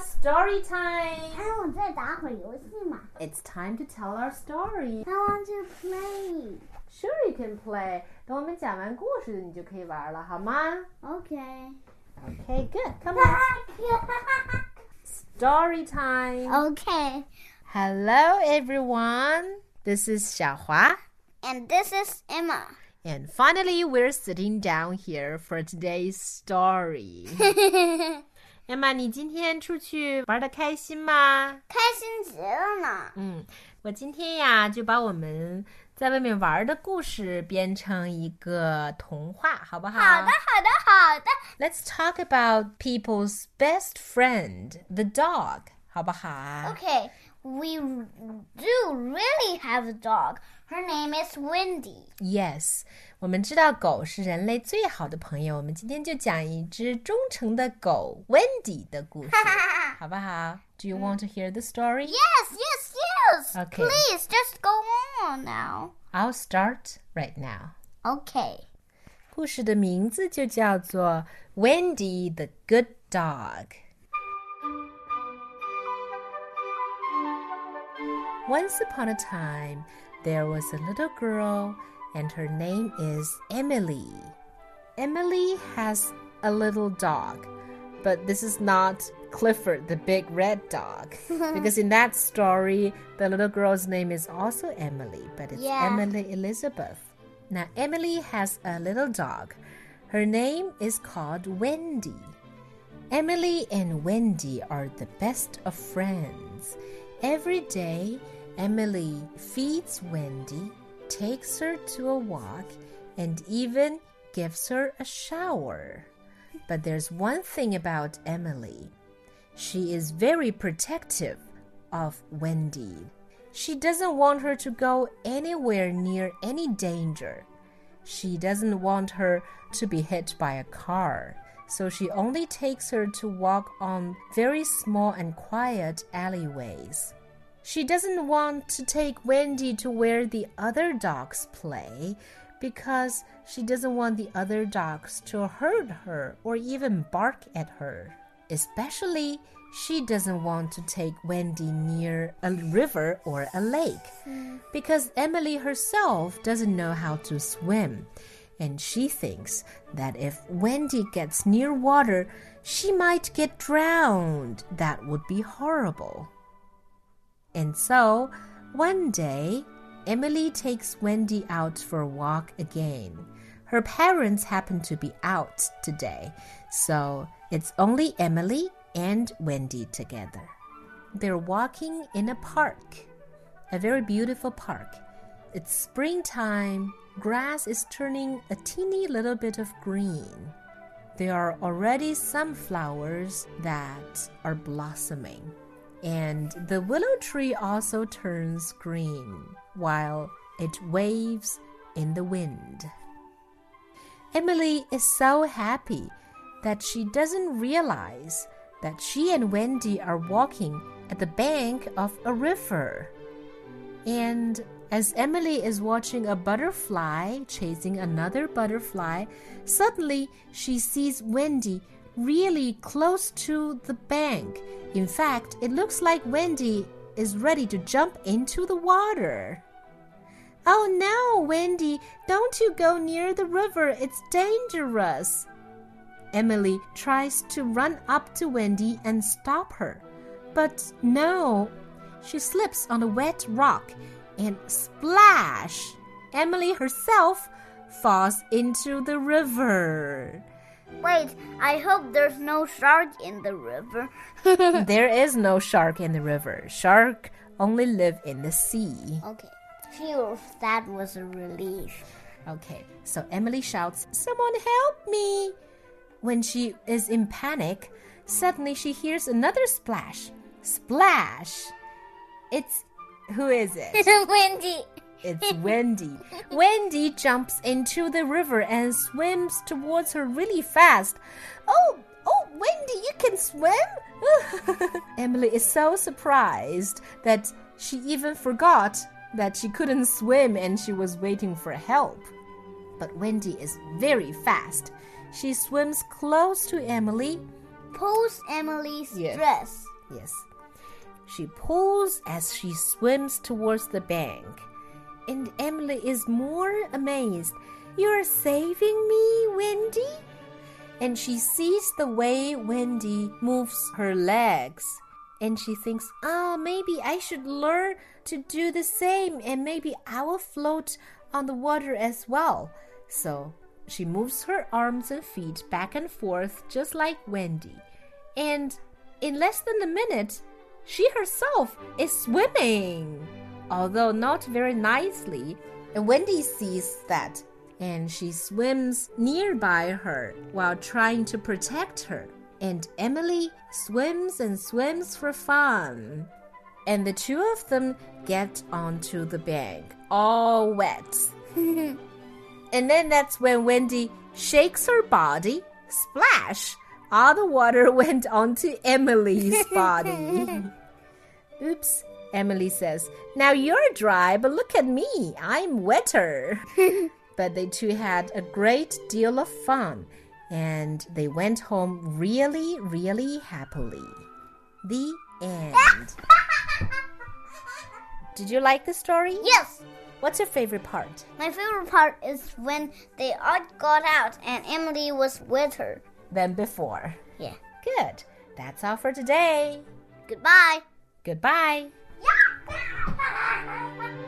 story time. 哎，我再打会儿游戏嘛。 It's time to tell our story. I want to play. Sure, you can play. 等我们讲完故事，你就可以玩了，好吗 Okay. Okay, good. Come on. Story time. okay. Hello, everyone. This is Xiaohua. And this is Emma. And finally, we're sitting down here for today's story. 艾玛，你今天出去玩的开心吗？开心极了呢。嗯，我今天呀就把我们在外面玩的故事编成一个童话，好不好？好的，好的，好的。Let's talk about people's best friend, the dog，好不好 Okay, we do really have a dog. Her name is Wendy. Yes，我们知道狗是人类最好的朋友。我们今天就讲一只忠诚的狗 Wendy 的故事，好不好？Do you want to hear the story? Yes, yes, yes. Okay. Please, just go on now. I'll start right now. Okay. 故事的名字就叫做 Wendy the Good Dog。 Once upon a time, there was a little girl, and her name is Emily. Emily has a little dog, but this is not Clifford, the big red dog. because in that story, the little girl's name is also Emily, but it's Yeah. Emily Elizabeth. Now, Emily has a little dog. Her name is called Wendy. Emily and Wendy are the best of friends. Every day, Emily feeds Wendy, takes her to a walk, and even gives her a shower. But there's one thing about Emily she is very protective of Wendy. She doesn't want her to go anywhere near any danger. She doesn't want her to be hit by a car, so she only takes her to walk on very small and quiet alleyways. She doesn't want to take Wendy to where the other dogs play because she doesn't want the other dogs to hurt her or even bark at her. Especially, she doesn't want to take Wendy near a river or a lake hmm. because Emily herself doesn't know how to swim. And she thinks that if Wendy gets near water, she might get drowned. That would be horrible. And so, one day, Emily takes Wendy out for a walk again. Her parents happen to be out today, so it's only Emily and Wendy together. They're walking in a park, a very beautiful park. It's springtime, grass is turning a teeny little bit of green. There are already some flowers that are blossoming. And the willow tree also turns green while it waves in the wind. Emily is so happy that she doesn't realize that she and Wendy are walking at the bank of a river. And as Emily is watching a butterfly chasing another butterfly, suddenly she sees Wendy really close to the bank. In fact, it looks like Wendy is ready to jump into the water. Oh no, Wendy, don't you go near the river. It's dangerous. Emily tries to run up to Wendy and stop her. But no, she slips on a wet rock and splash! Emily herself falls into the river. Wait, I hope there's no shark in the river. there is no shark in the river. Shark only live in the sea. okay. Phew, that was a relief. Okay, so Emily shouts, Someone help me! When she is in panic, suddenly she hears another splash. Splash! It's. Who is it? It's Wendy. It's Wendy. Wendy jumps into the river and swims towards her really fast. Oh, oh, Wendy, you can swim? Emily is so surprised that she even forgot that she couldn't swim and she was waiting for help. But Wendy is very fast. She swims close to Emily pulls Emily's Yes. dress. Yes. She pulls as she swims towards the bank. And Emily is more amazed. You're saving me, Wendy? And she sees the way Wendy moves her legs. And she thinks, oh, maybe I should learn to do the same, and maybe I will float on the water as well. So she moves her arms and feet back and forth, just like Wendy. And in less than a minute, she herself is swimming, although not very nicely. And Wendy sees that and she swims nearby her while trying to protect her. And Emily swims and swims for fun. And the two of them get onto the bank, all wet. and then that's when Wendy shakes her body, splash! All the water went onto Emily's body. Oops, Emily says. Now you're dry, but look at me. I'm wetter. but they two had a great deal of fun and they went home really, really happily. The end. Did you like the story? Yes, What's your favorite part? my favorite part is when they all got out and Emily was with her. Than before. Yeah. Good. That's all for today. Goodbye. Goodbye. ¡Ah, ah, ah, ah, ah!